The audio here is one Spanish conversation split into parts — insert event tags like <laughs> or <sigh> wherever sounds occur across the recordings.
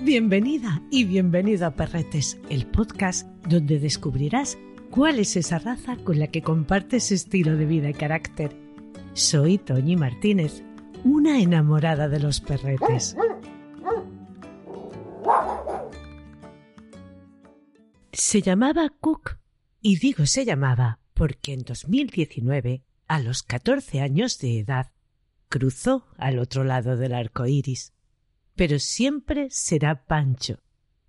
Bienvenida y bienvenido a Perretes, el podcast donde descubrirás cuál es esa raza con la que compartes estilo de vida y carácter. Soy Toñi Martínez, una enamorada de los perretes. Se llamaba Cook, y digo se llamaba porque en 2019, a los 14 años de edad, cruzó al otro lado del arco iris pero siempre será Pancho,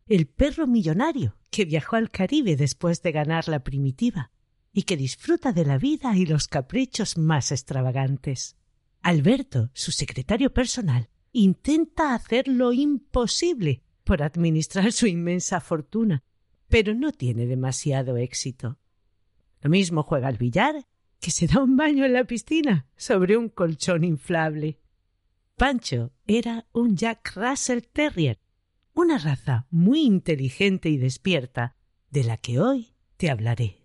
el perro millonario que viajó al Caribe después de ganar la primitiva y que disfruta de la vida y los caprichos más extravagantes. Alberto, su secretario personal, intenta hacer lo imposible por administrar su inmensa fortuna, pero no tiene demasiado éxito. Lo mismo juega al billar que se da un baño en la piscina sobre un colchón inflable. Pancho era un Jack Russell Terrier, una raza muy inteligente y despierta, de la que hoy te hablaré.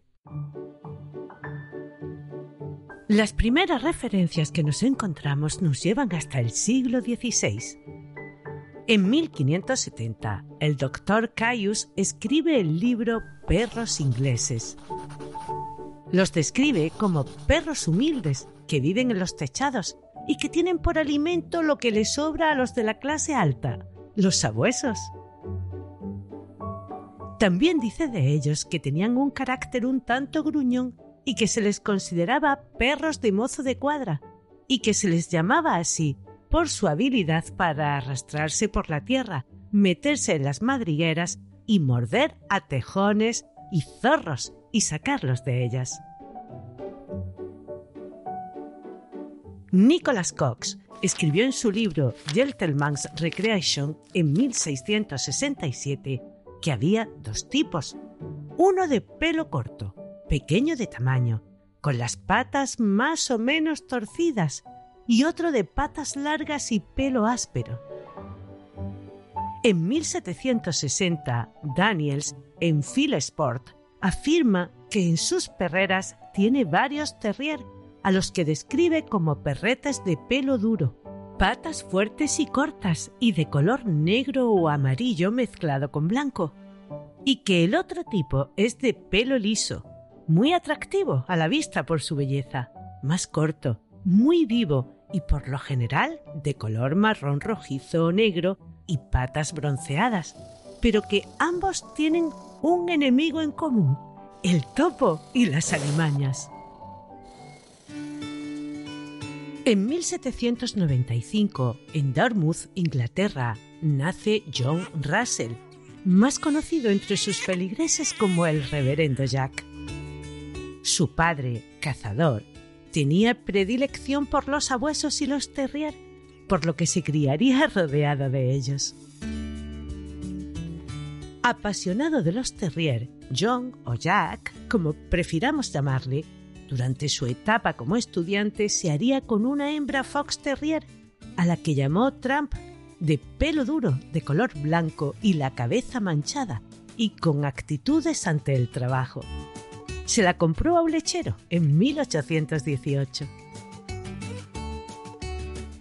Las primeras referencias que nos encontramos nos llevan hasta el siglo XVI. En 1570, el doctor Caius escribe el libro Perros ingleses. Los describe como perros humildes que viven en los techados y que tienen por alimento lo que les sobra a los de la clase alta, los sabuesos. También dice de ellos que tenían un carácter un tanto gruñón y que se les consideraba perros de mozo de cuadra y que se les llamaba así por su habilidad para arrastrarse por la tierra, meterse en las madrigueras y morder a tejones y zorros y sacarlos de ellas. Nicholas Cox escribió en su libro Gentleman's Recreation en 1667 que había dos tipos, uno de pelo corto, pequeño de tamaño, con las patas más o menos torcidas, y otro de patas largas y pelo áspero. En 1760, Daniels, en Phil Sport, afirma que en sus perreras tiene varios terrier a los que describe como perretas de pelo duro, patas fuertes y cortas y de color negro o amarillo mezclado con blanco, y que el otro tipo es de pelo liso, muy atractivo a la vista por su belleza, más corto, muy vivo y por lo general de color marrón rojizo o negro y patas bronceadas, pero que ambos tienen un enemigo en común, el topo y las alimañas. En 1795, en Dartmouth, Inglaterra, nace John Russell, más conocido entre sus feligreses como el Reverendo Jack. Su padre, cazador, tenía predilección por los sabuesos y los terrier, por lo que se criaría <laughs> rodeado de ellos. Apasionado de los terrier, John o Jack, como prefiramos llamarle, durante su etapa como estudiante se haría con una hembra Fox Terrier, a la que llamó Trump, de pelo duro, de color blanco y la cabeza manchada, y con actitudes ante el trabajo. Se la compró a un lechero en 1818.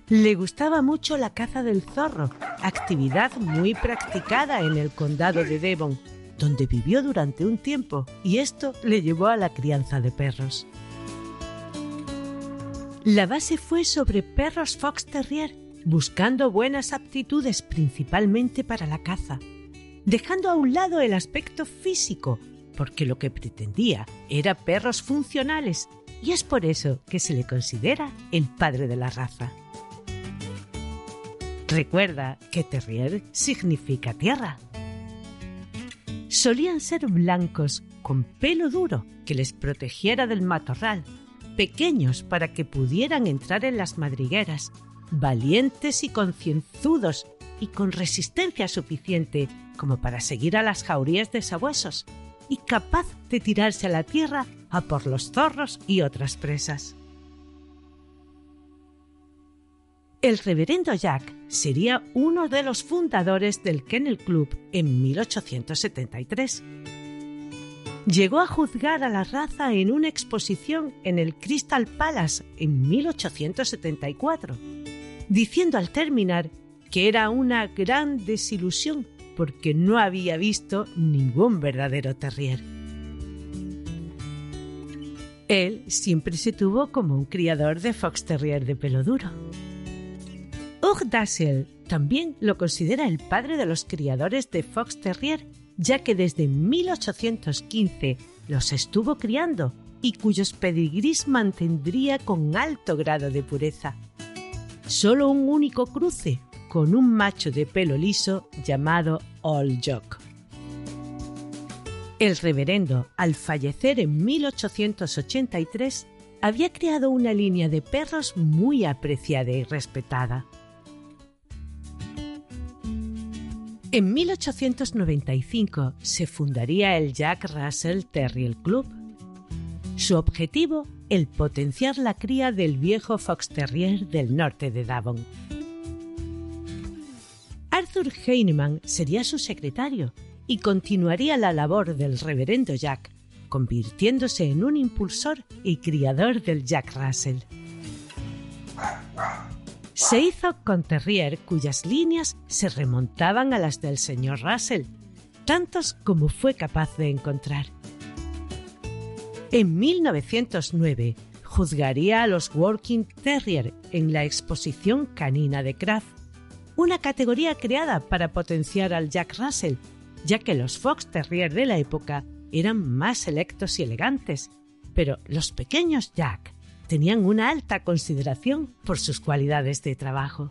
Le gustaba mucho la caza del zorro, actividad muy practicada en el condado de Devon, donde vivió durante un tiempo, y esto le llevó a la crianza de perros. La base fue sobre perros Fox Terrier, buscando buenas aptitudes principalmente para la caza, dejando a un lado el aspecto físico, porque lo que pretendía era perros funcionales, y es por eso que se le considera el padre de la raza. Recuerda que terrier significa tierra. Solían ser blancos, con pelo duro que les protegiera del matorral, pequeños para que pudieran entrar en las madrigueras, valientes y concienzudos y con resistencia suficiente como para seguir a las jaurías de sabuesos y capaz de tirarse a la tierra a por los zorros y otras presas. El reverendo Jack sería uno de los fundadores del Kennel Club en 1873. Llegó a juzgar a la raza en una exposición en el Crystal Palace en 1874, diciendo al terminar que era una gran desilusión porque no había visto ningún verdadero terrier. Él siempre se tuvo como un criador de fox terrier de pelo duro. Hugh Dassel también lo considera el padre de los criadores de Fox Terrier, ya que desde 1815 los estuvo criando y cuyos pedigrís mantendría con alto grado de pureza. Solo un único cruce con un macho de pelo liso llamado Old Jock. El reverendo, al fallecer en 1883, había creado una línea de perros muy apreciada y respetada. En 1895 se fundaría el Jack Russell Terrier Club. Su objetivo, el potenciar la cría del viejo Fox Terrier del norte de Devon. Arthur Heinemann sería su secretario y continuaría la labor del reverendo Jack, convirtiéndose en un impulsor y criador del Jack Russell. Se hizo con Terrier cuyas líneas se remontaban a las del señor Russell, tantos como fue capaz de encontrar. En 1909 juzgaría a los Working Terrier en la exposición canina de Kraft, una categoría creada para potenciar al Jack Russell, ya que los Fox Terrier de la época eran más selectos y elegantes, pero los pequeños Jack tenían una alta consideración por sus cualidades de trabajo.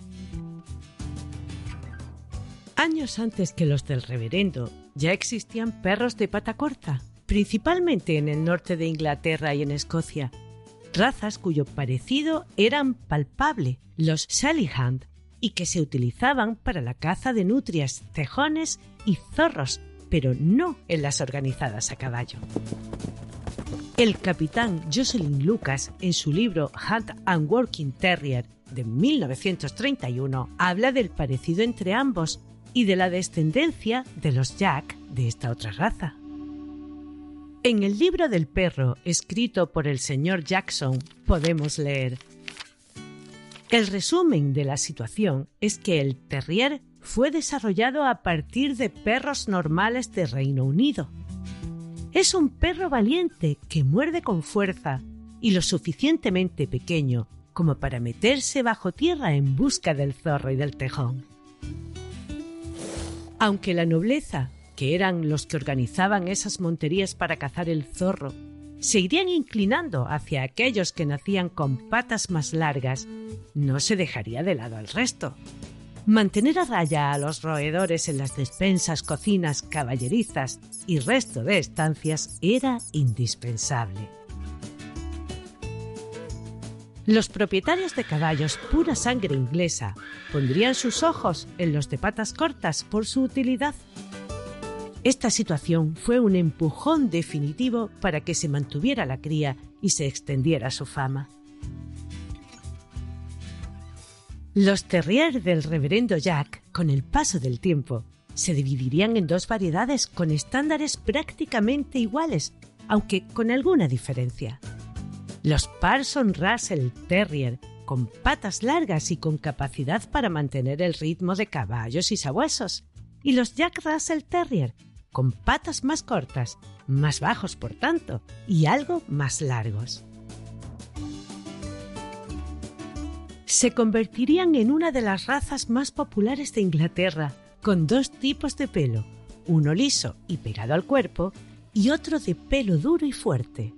Años antes que los del reverendo, ya existían perros de pata corta, principalmente en el norte de Inglaterra y en Escocia, razas cuyo parecido eran palpable, los Sallyhand, y que se utilizaban para la caza de nutrias, tejones y zorros, pero no en las organizadas a caballo. El capitán Jocelyn Lucas, en su libro Hunt and Working Terrier de 1931, habla del parecido entre ambos y de la descendencia de los Jack de esta otra raza. En el libro del perro, escrito por el señor Jackson, podemos leer El resumen de la situación es que el terrier fue desarrollado a partir de perros normales de Reino Unido es un perro valiente que muerde con fuerza y lo suficientemente pequeño como para meterse bajo tierra en busca del zorro y del tejón. Aunque la nobleza, que eran los que organizaban esas monterías para cazar el zorro, se irían inclinando hacia aquellos que nacían con patas más largas, no se dejaría de lado al resto. Mantener a raya a los roedores en las despensas, cocinas, caballerizas y resto de estancias era indispensable. Los propietarios de caballos pura sangre inglesa pondrían sus ojos en los de patas cortas por su utilidad. Esta situación fue un empujón definitivo para que se mantuviera la cría y se extendiera su fama. Los terriers del reverendo Jack, con el paso del tiempo, se dividirían en dos variedades con estándares prácticamente iguales, aunque con alguna diferencia. Los Parson Russell Terrier, con patas largas y con capacidad para mantener el ritmo de caballos y sabuesos, y los Jack Russell Terrier, con patas más cortas, más bajos por tanto, y algo más largos. Se convertirían en una de las razas más populares de Inglaterra, con dos tipos de pelo, uno liso y pegado al cuerpo y otro de pelo duro y fuerte.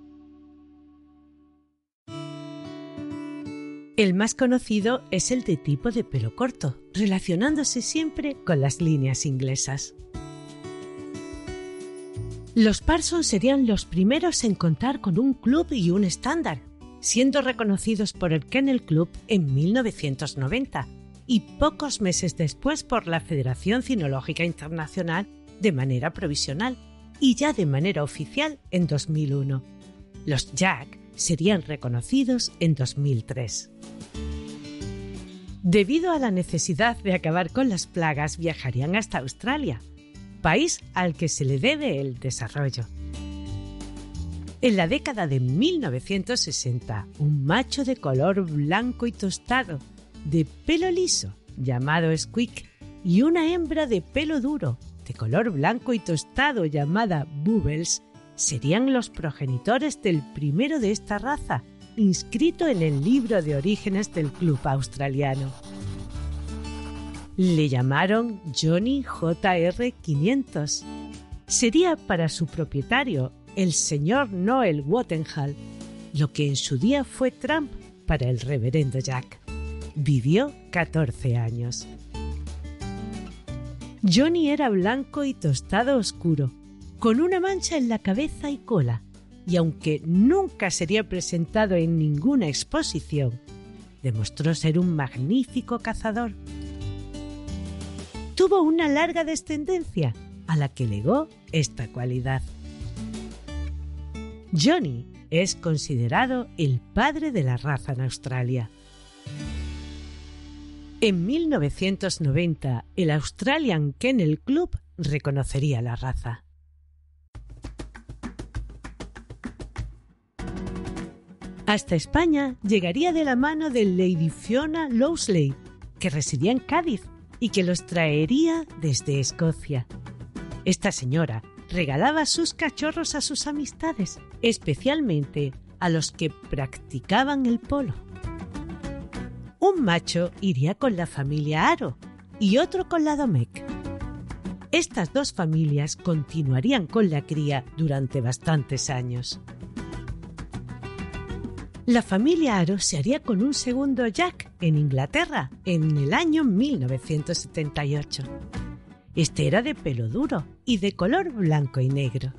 El más conocido es el de tipo de pelo corto, relacionándose siempre con las líneas inglesas. Los Parsons serían los primeros en contar con un club y un estándar, siendo reconocidos por el Kennel Club en 1990 y pocos meses después por la Federación Cinológica Internacional de manera provisional y ya de manera oficial en 2001. Los Jack serían reconocidos en 2003. Debido a la necesidad de acabar con las plagas, viajarían hasta Australia, país al que se le debe el desarrollo. En la década de 1960, un macho de color blanco y tostado, de pelo liso, llamado Squeak, y una hembra de pelo duro, de color blanco y tostado, llamada Bubbles, serían los progenitores del primero de esta raza, inscrito en el libro de orígenes del club australiano. Le llamaron Johnny JR 500. Sería para su propietario, el señor Noel Wattenhall, lo que en su día fue Trump para el reverendo Jack. Vivió 14 años. Johnny era blanco y tostado oscuro, con una mancha en la cabeza y cola, y aunque nunca sería presentado en ninguna exposición, demostró ser un magnífico cazador. Tuvo una larga descendencia a la que legó esta cualidad. Johnny es considerado el padre de la raza en Australia. En 1990, el Australian Kennel Club reconocería la raza. Hasta España llegaría de la mano de Lady Fiona Lowsley, que residía en Cádiz y que los traería desde Escocia. Esta señora regalaba sus cachorros a sus amistades, especialmente a los que practicaban el polo. Un macho iría con la familia Aro y otro con la Domecq. Estas dos familias continuarían con la cría durante bastantes años. La familia Aro se haría con un segundo Jack en Inglaterra en el año 1978. Este era de pelo duro y de color blanco y negro.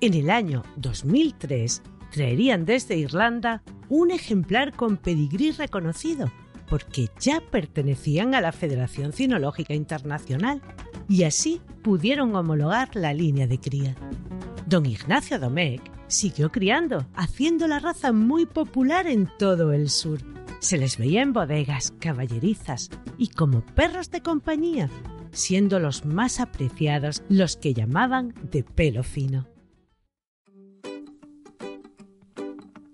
En el año 2003 traerían desde Irlanda un ejemplar con pedigrí reconocido, porque ya pertenecían a la Federación Cinológica Internacional y así pudieron homologar la línea de cría. Don Ignacio Domecq siguió criando, haciendo la raza muy popular en todo el sur. Se les veía en bodegas, caballerizas y como perros de compañía, siendo los más apreciados los que llamaban de pelo fino.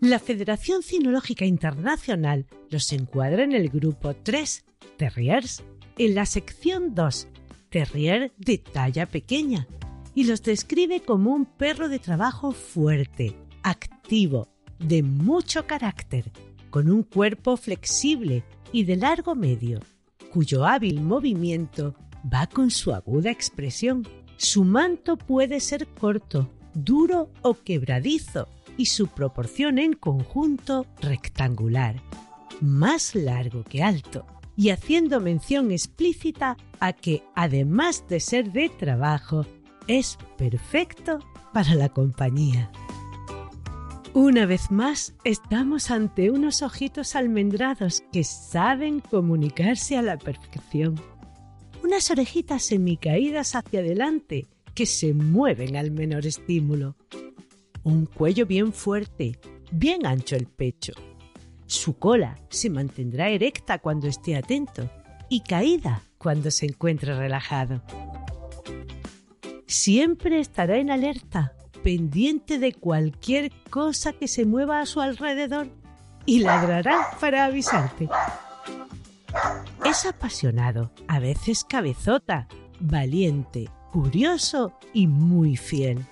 La Federación Cinológica Internacional los encuadra en el grupo 3, Terriers, en la sección 2, Terrier de talla pequeña, y los describe como un perro de trabajo fuerte, activo, de mucho carácter, con un cuerpo flexible y de largo medio, cuyo hábil movimiento va con su aguda expresión. Su manto puede ser corto, duro o quebradizo y su proporción en conjunto rectangular, más largo que alto, y haciendo mención explícita a que, además de ser de trabajo, es perfecto para la compañía. Una vez más, estamos ante unos ojitos almendrados que saben comunicarse a la perfección unas orejitas semicaídas hacia adelante que se mueven al menor estímulo, un cuello bien fuerte, bien ancho el pecho. Su cola se mantendrá erecta cuando esté atento y caída cuando se encuentre relajado. Siempre estará en alerta, pendiente de cualquier cosa que se mueva a su alrededor y ladrará para avisarte. Es apasionado, a veces cabezota, valiente, curioso y muy fiel.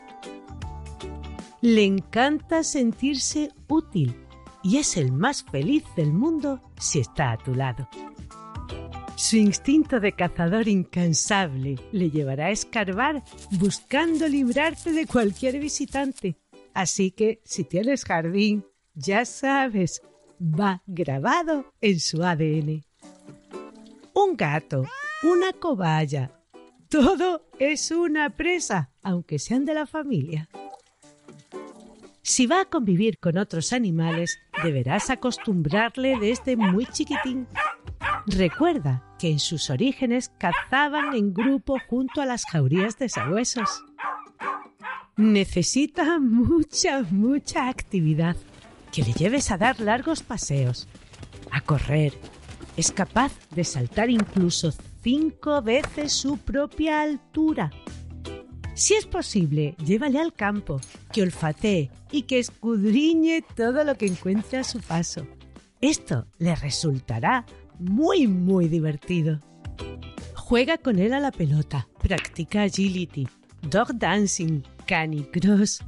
Le encanta sentirse útil y es el más feliz del mundo si está a tu lado. Su instinto de cazador incansable le llevará a escarbar buscando librarte de cualquier visitante. Así que si tienes jardín, ya sabes, va grabado en su ADN un gato, una cobaya. Todo es una presa, aunque sean de la familia. Si va a convivir con otros animales, deberás acostumbrarle desde muy chiquitín. Recuerda que en sus orígenes cazaban en grupo junto a las jaurías de sabuesos. Necesita mucha, mucha actividad. Que le lleves a dar largos paseos, a correr. Es capaz de saltar incluso cinco veces su propia altura. Si es posible, llévale al campo, que olfatee y que escudriñe todo lo que encuentre a su paso. Esto le resultará muy, muy divertido. Juega con él a la pelota, practica agility, dog dancing, canicross.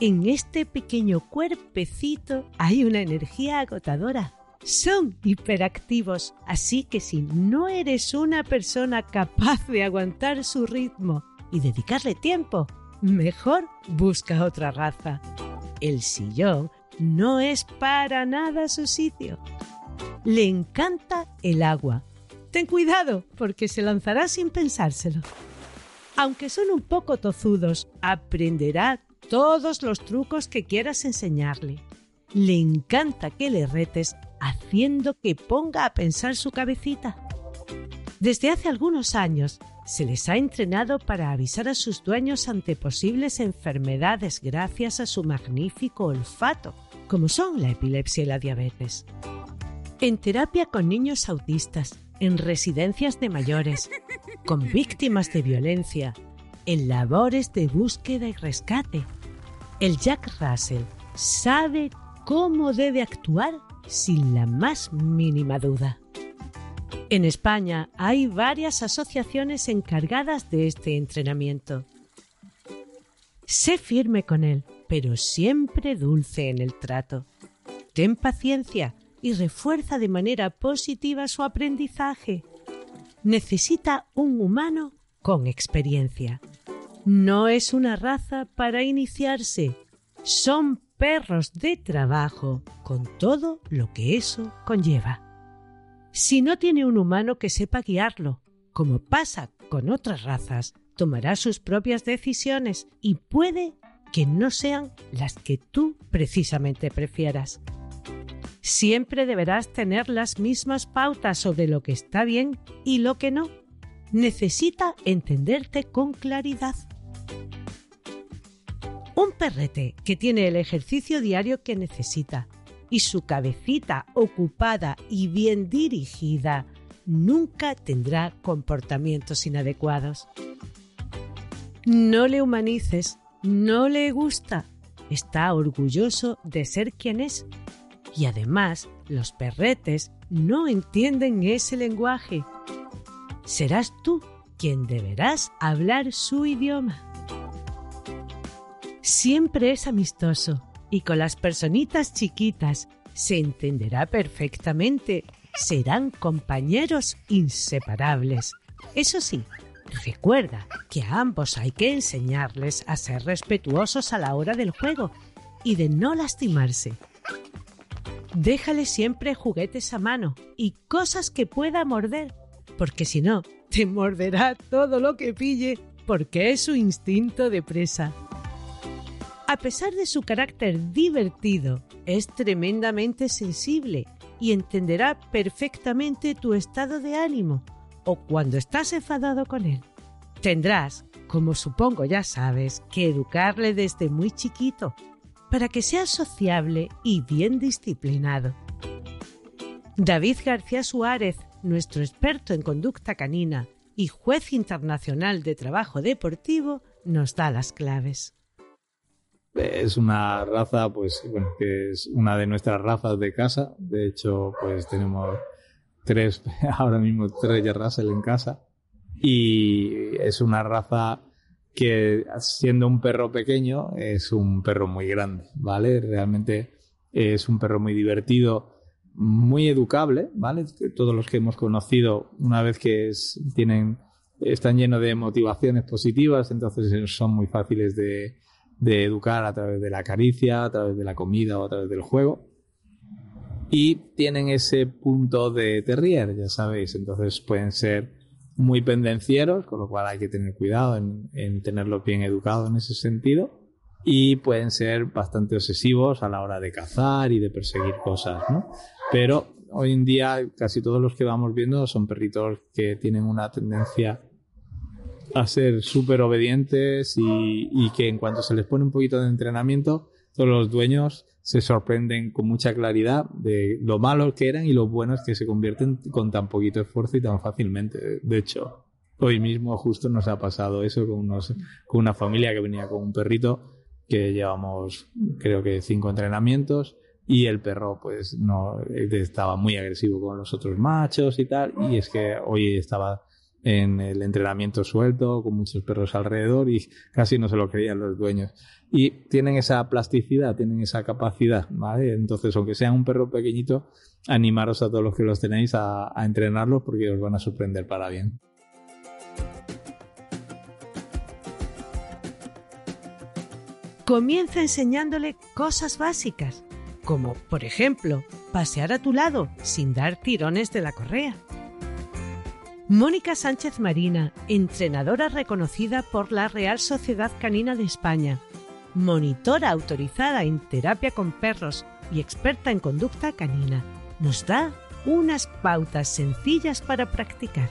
En este pequeño cuerpecito hay una energía agotadora. Son hiperactivos, así que si no eres una persona capaz de aguantar su ritmo y dedicarle tiempo, mejor busca otra raza. El sillón no es para nada su sitio. Le encanta el agua. Ten cuidado, porque se lanzará sin pensárselo. Aunque son un poco tozudos, aprenderá todos los trucos que quieras enseñarle. Le encanta que le retes haciendo que ponga a pensar su cabecita. Desde hace algunos años se les ha entrenado para avisar a sus dueños ante posibles enfermedades gracias a su magnífico olfato, como son la epilepsia y la diabetes. En terapia con niños autistas, en residencias de mayores, con víctimas de violencia, en labores de búsqueda y rescate. El Jack Russell sabe cómo debe actuar sin la más mínima duda. En España hay varias asociaciones encargadas de este entrenamiento. Sé firme con él, pero siempre dulce en el trato. Ten paciencia y refuerza de manera positiva su aprendizaje. Necesita un humano con experiencia. No es una raza para iniciarse. Son perros de trabajo con todo lo que eso conlleva si no tiene un humano que sepa guiarlo. Como pasa con otras razas, tomará sus propias decisiones y puede que no sean las que tú precisamente prefieras. Siempre deberás tener las mismas pautas sobre lo que está bien y lo que no. Necesita entenderte con claridad. Un perrete que tiene el ejercicio diario que necesita, y su cabecita ocupada y bien dirigida nunca tendrá comportamientos inadecuados. No le humanices, no le gusta, está orgulloso de ser quien es. Y además, los perretes no entienden ese lenguaje. Serás tú quien deberás hablar su idioma. Siempre es amistoso, y con las personitas chiquitas se entenderá perfectamente. Serán compañeros inseparables. Eso sí, recuerda que a ambos hay que enseñarles a ser respetuosos a la hora del juego y de no lastimarse. Déjale siempre juguetes a mano y cosas que pueda morder, porque si no, te morderá todo lo que pille, porque es su instinto de presa. A pesar de su carácter divertido, es tremendamente sensible y entenderá perfectamente tu estado de ánimo o cuando estás enfadado con él. Tendrás, como supongo ya sabes, que educarle desde muy chiquito para que sea sociable y bien disciplinado. David García Suárez, nuestro experto en conducta canina y juez internacional de trabajo deportivo, nos da las claves. Es una raza, pues, bueno, que es una de nuestras razas de casa. De hecho, pues tenemos tres, <laughs> ahora mismo tres Jack Russell en casa. Y es una raza que, siendo un perro pequeño, es un perro muy grande, ¿vale? Realmente es un perro muy divertido, muy educable, ¿vale? Todos los que hemos conocido, una vez que tienen, están llenos de motivaciones positivas, entonces son muy fáciles de, de educar a través de la caricia, a través de la comida o a través del juego. Y tienen ese punto de terrier, ya sabéis, entonces pueden ser muy pendencieros, con lo cual hay que tener cuidado en, tenerlos bien educados en ese sentido. y pueden ser bastante obsesivos a la hora de cazar y de perseguir cosas, ¿no? Pero hoy en día casi todos los que vamos viendo son perritos que tienen una tendencia a ser súper obedientes y, y, que en cuanto se les pone un poquito de entrenamiento, todos los dueños se sorprenden con mucha claridad de lo malos que eran y lo buenos que se convierten con tan poquito esfuerzo y tan fácilmente. De hecho, hoy mismo justo nos ha pasado eso con, unos, con una familia que venía con un perrito que llevamos creo que cinco entrenamientos y el perro pues no estaba muy agresivo con los otros machos y tal y es que hoy estaba en el entrenamiento suelto con muchos perros alrededor y casi no se lo creían los dueños y tienen esa plasticidad tienen esa capacidad ¿vale? entonces aunque sea un perro pequeñito animaros a todos los que los tenéis a, a entrenarlos porque os van a sorprender para bien Comienza enseñándole cosas básicas, como, por ejemplo, pasear a tu lado sin dar tirones de la correa. Mónica Sánchez Marina, entrenadora reconocida por la Real Sociedad Canina de España, monitora autorizada en terapia con perros y experta en conducta canina, nos da unas pautas sencillas para practicar.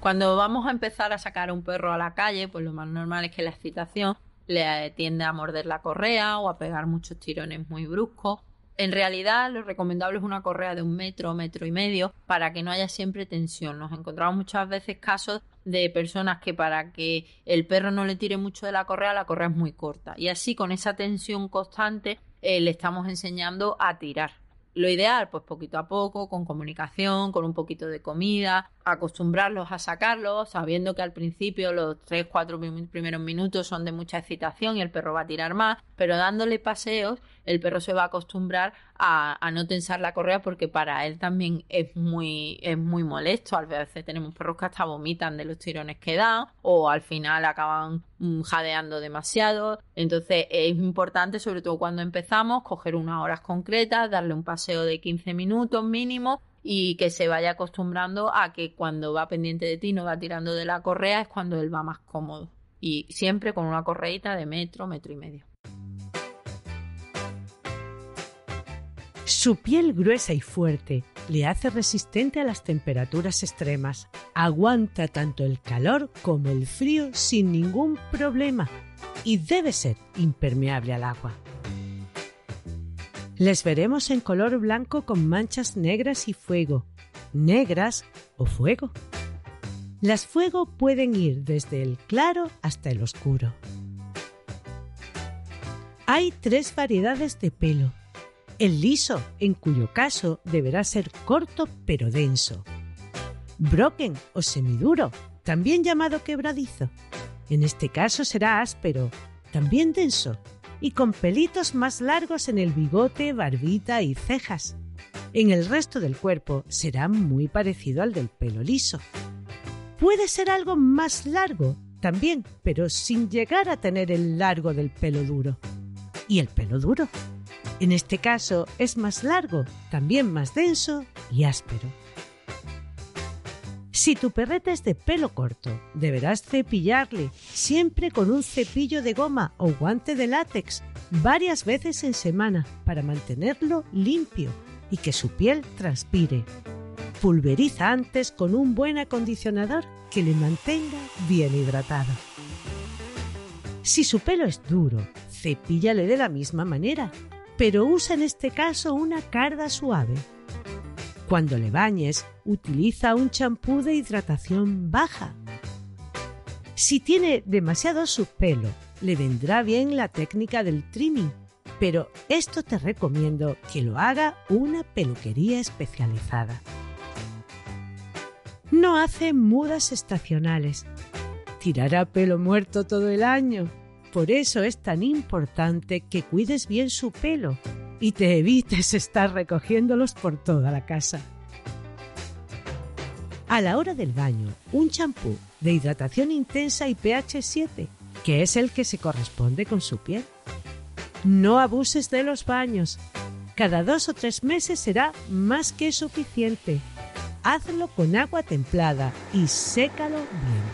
Cuando vamos a empezar a sacar a un perro a la calle, pues lo más normal es que la excitación le tiende a morder la correa o a pegar muchos tirones muy bruscos. En realidad, lo recomendable es una correa de un metro, metro y medio, para que no haya siempre tensión. Nos encontramos muchas veces casos de personas que para que el perro no le tire mucho de la correa, la correa es muy corta. Y así, con esa tensión constante, eh, le estamos enseñando a tirar. Lo ideal, pues poquito a poco, con comunicación, con un poquito de comida, acostumbrarlos a sacarlos, sabiendo que al principio los 3-4 primeros minutos son de mucha excitación y el perro va a tirar más, pero dándole paseos, el perro se va a acostumbrar a, a, no tensar la correa porque para él también es muy, es muy molesto. A veces tenemos perros que hasta vomitan de los tirones que dan o al final acaban mm, jadeando demasiado. Entonces es importante, sobre todo cuando empezamos, coger unas horas concretas, darle un paseo de 15 minutos mínimo y que se vaya acostumbrando a que cuando va pendiente de ti no va tirando de la correa es cuando él va más cómodo. Y siempre con una correita de metro, metro y medio. Su piel gruesa y fuerte le hace resistente a las temperaturas extremas. Aguanta tanto el calor como el frío sin ningún problema y debe ser impermeable al agua. Les veremos en color blanco con manchas negras y fuego, negras o fuego. Las fuego pueden ir desde el claro hasta el oscuro. Hay tres variedades de pelo el liso, en cuyo caso deberá ser corto pero denso. Broken o semiduro, también llamado quebradizo. En este caso será áspero, también denso, y con pelitos más largos en el bigote, barbita y cejas. En el resto del cuerpo será muy parecido al del pelo liso. Puede ser algo más largo, también, pero sin llegar a tener el largo del pelo duro. ¿Y el pelo duro? En este caso es más largo, también más denso y áspero. Si tu perrete es de pelo corto, deberás cepillarle siempre con un cepillo de goma o guante de látex varias veces en semana para mantenerlo limpio y que su piel transpire. Pulveriza antes con un buen acondicionador que le mantenga bien hidratado. Si su pelo es duro, cepíllale de la misma manera pero usa en este caso una carda suave. Cuando le bañes, utiliza un champú de hidratación baja. Si tiene demasiado su pelo, le vendrá bien la técnica del trimming, pero esto te recomiendo que lo haga una peluquería especializada. No hace mudas estacionales. Tirará pelo muerto todo el año por eso es tan importante que cuides bien su pelo y te evites estar recogiéndolos por toda la casa. A la hora del baño, un champú de hidratación intensa y pH 7, que es el que se corresponde con su piel. No abuses de los baños. Cada dos o tres meses será más que suficiente. Hazlo con agua templada y sécalo bien.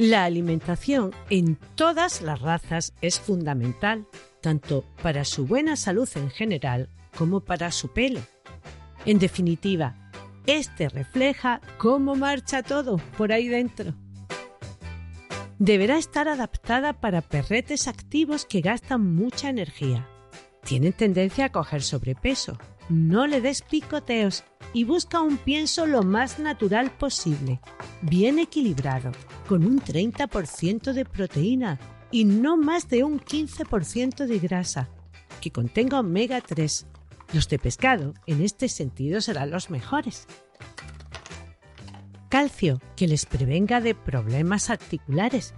La alimentación en todas las razas es fundamental, tanto para su buena salud en general como para su pelo. En definitiva, este refleja cómo marcha todo por ahí dentro. Deberá estar adaptada para perretes activos que gastan mucha energía. Tienen tendencia a coger sobrepeso. No le des picoteos y busca un pienso lo más natural posible, bien equilibrado, con un 30% de proteína y no más de un 15% de grasa, que contenga omega 3. Los de pescado, en este sentido, serán los mejores. Calcio, que les prevenga de problemas articulares.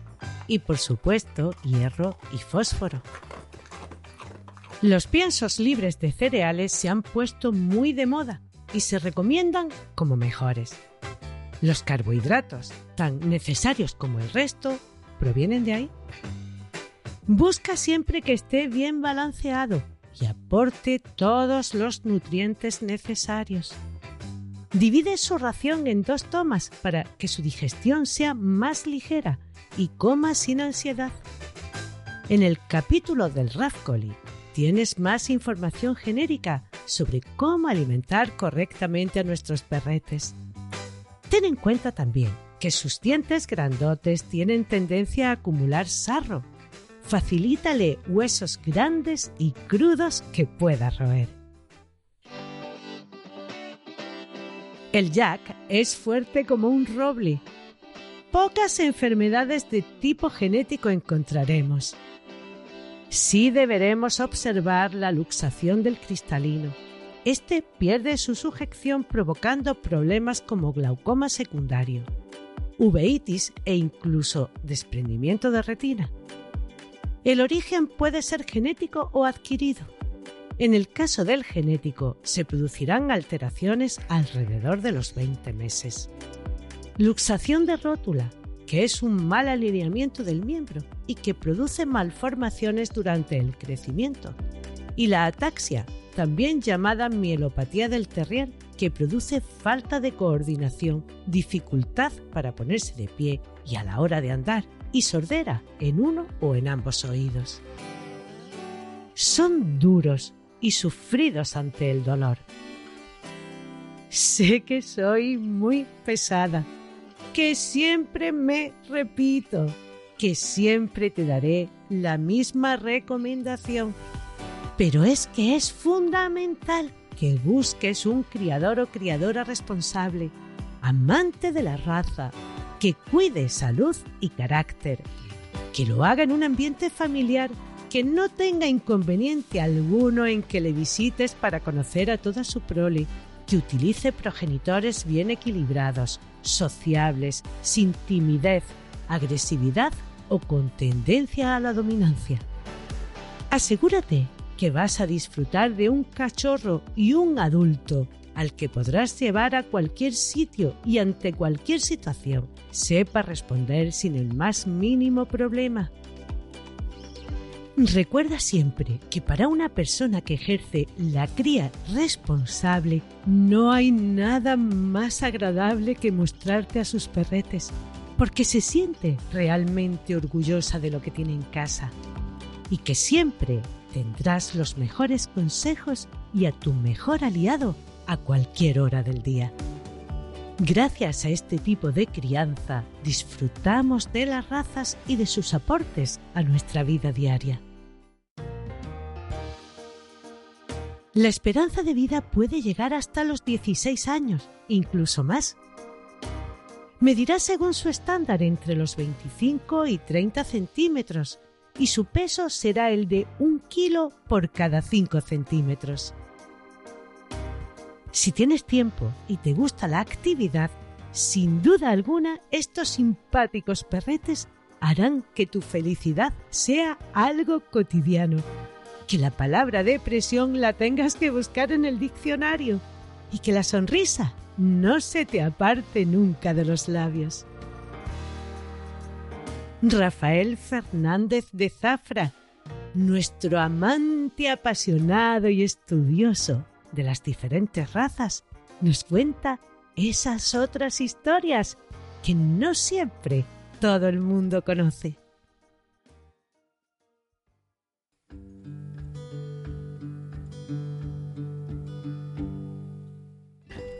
Y por supuesto, hierro y fósforo. Los piensos libres de cereales se han puesto muy de moda y se recomiendan como mejores. Los carbohidratos, tan necesarios como el resto, provienen de ahí. Busca siempre que esté bien balanceado y aporte todos los nutrientes necesarios. Divide su ración en dos tomas para que su digestión sea más ligera y coma sin ansiedad. En el capítulo del Rafcoli tienes más información genérica sobre cómo alimentar correctamente a nuestros perretes. Ten en cuenta también que sus dientes grandotes tienen tendencia a acumular sarro. Facilítale huesos grandes y crudos que pueda roer. El Jack es fuerte como un roble. Pocas enfermedades de tipo genético encontraremos sí deberemos observar la luxación del cristalino. Este pierde su sujeción provocando problemas como glaucoma secundario, uveitis e incluso desprendimiento de retina. El origen puede ser genético o adquirido. En el caso del genético, se producirán alteraciones alrededor de los 20 meses. Luxación de rótula, que es un mal alineamiento del miembro y que produce malformaciones durante el crecimiento. Y la ataxia, también llamada mielopatía del terrier, que produce falta de coordinación, dificultad para ponerse de pie y a la hora de andar, y sordera en uno o en ambos oídos. Son duros y sufridos ante el dolor. Sé que soy muy pesada, que siempre me repito, que siempre te daré la misma recomendación. Pero es que es fundamental que busques un criador o criadora responsable, amante de la raza, que cuide salud y carácter, que lo haga en un ambiente familiar, que no tenga inconveniente alguno en que le visites para conocer a toda su prole, que utilice progenitores bien equilibrados, sociables, sin timidez, agresividad o con tendencia a la dominancia. Asegúrate que vas a disfrutar de un cachorro y un adulto al que podrás llevar a cualquier sitio y ante cualquier situación sepa responder sin el más mínimo problema. Recuerda siempre que para una persona que ejerce la cría responsable no hay nada más agradable que mostrarte a sus perretes, porque se siente realmente orgullosa de lo que tiene en casa y que siempre tendrás los mejores consejos y a tu mejor aliado a cualquier hora del día. Gracias a este tipo de crianza, disfrutamos de las razas y de sus aportes a nuestra vida diaria. La esperanza de vida puede llegar hasta los 16 años, incluso más. Medirá según su estándar entre los 25 y 30 centímetros y su peso será el de un kilo por cada 5 centímetros. Si tienes tiempo y te gusta la actividad, sin duda alguna estos simpáticos perretes harán que tu felicidad sea algo cotidiano. Que la palabra depresión la tengas que buscar en el diccionario y que la sonrisa no se te aparte nunca de los labios. Rafael Fernández de Zafra, nuestro amante apasionado y estudioso de las diferentes razas, nos cuenta esas otras historias que no siempre todo el mundo conoce.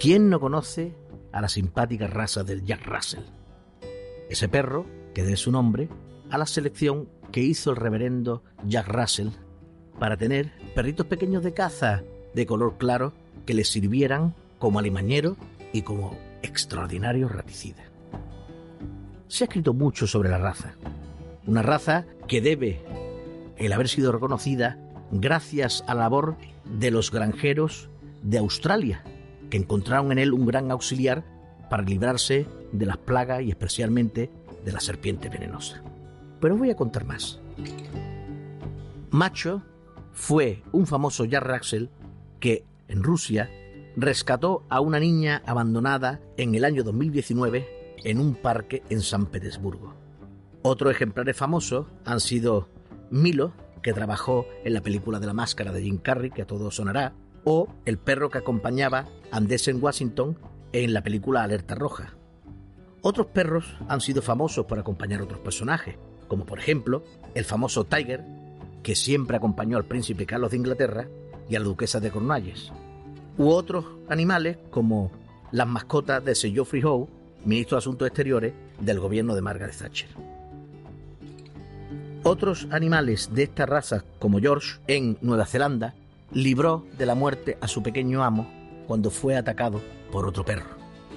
¿Quién no conoce a la simpática raza del Jack Russell? Ese perro que dé su nombre a la selección que hizo el reverendo Jack Russell para tener perritos pequeños de caza de color claro que le sirvieran como alimañero y como extraordinario raticida. Se ha escrito mucho sobre la raza, una raza que debe el haber sido reconocida gracias a la labor de los granjeros de Australia, que encontraron en él un gran auxiliar para librarse de las plagas y especialmente de la serpiente venenosa. Pero voy a contar más. Macho fue un famoso Russell que en Rusia rescató a una niña abandonada en el año 2019 en un parque en San Petersburgo. Otros ejemplares famosos han sido Milo, que trabajó en la película de la máscara de Jim Carrey, que a todos sonará, o el perro que acompañaba a en Washington en la película Alerta Roja. Otros perros han sido famosos por acompañar a otros personajes, como por ejemplo el famoso Tiger, que siempre acompañó al príncipe Carlos de Inglaterra y a la duquesa de Cornualles, u otros animales como las mascotas de Sir Geoffrey Howe, ministro de Asuntos Exteriores del gobierno de Margaret Thatcher. Otros animales de esta raza, como George en Nueva Zelanda, libró de la muerte a su pequeño amo cuando fue atacado por otro perro.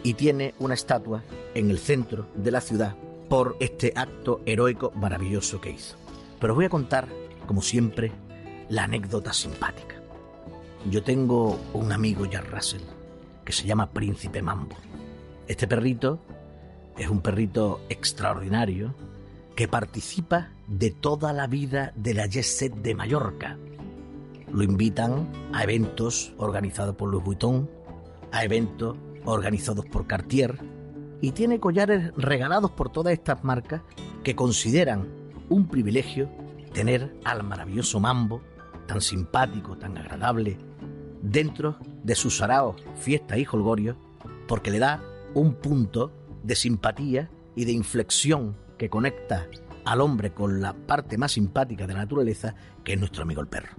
Y tiene una estatua en el centro de la ciudad por este acto heroico maravilloso que hizo. Pero voy a contar, como siempre, la anécdota simpática. Yo tengo un amigo, Jack Russell, que se llama Príncipe Mambo. Este perrito es un perrito extraordinario que participa de toda la vida de la Jet Set de Mallorca, lo invitan a eventos organizados por Louis Vuitton, a eventos organizados por Cartier y tiene collares regalados por todas estas marcas que consideran un privilegio tener al maravilloso Mambo, tan simpático, tan agradable, dentro de sus saraos, fiestas y holgorios, porque le da un punto de simpatía y de inflexión que conecta al hombre con la parte más simpática de la naturaleza, que es nuestro amigo el perro.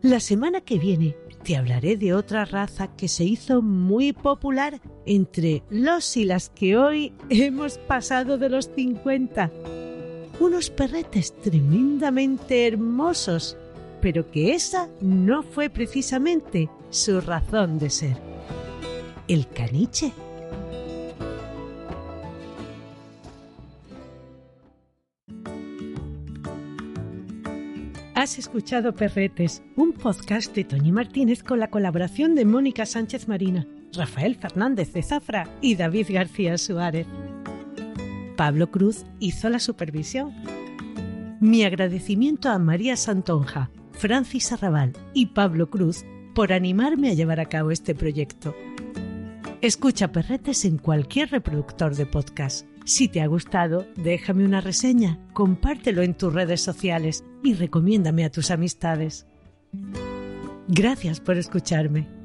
La semana que viene te hablaré de otra raza que se hizo muy popular entre los y las que hoy hemos pasado de los 50. Unos perretes tremendamente hermosos, pero que esa no fue precisamente su razón de ser. El caniche. Has escuchado Perretes, un podcast de Toñi Martínez con la colaboración de Mónica Sánchez Marina, Rafael Fernández de Zafra y David García Suárez. Pablo Cruz hizo la supervisión. Mi agradecimiento a María Santonja, Francis Arrabal y Pablo Cruz por animarme a llevar a cabo este proyecto. Escucha Perretes en cualquier reproductor de podcast. Si te ha gustado, déjame una reseña, compártelo en tus redes sociales y recomiéndame a tus amistades. Gracias por escucharme.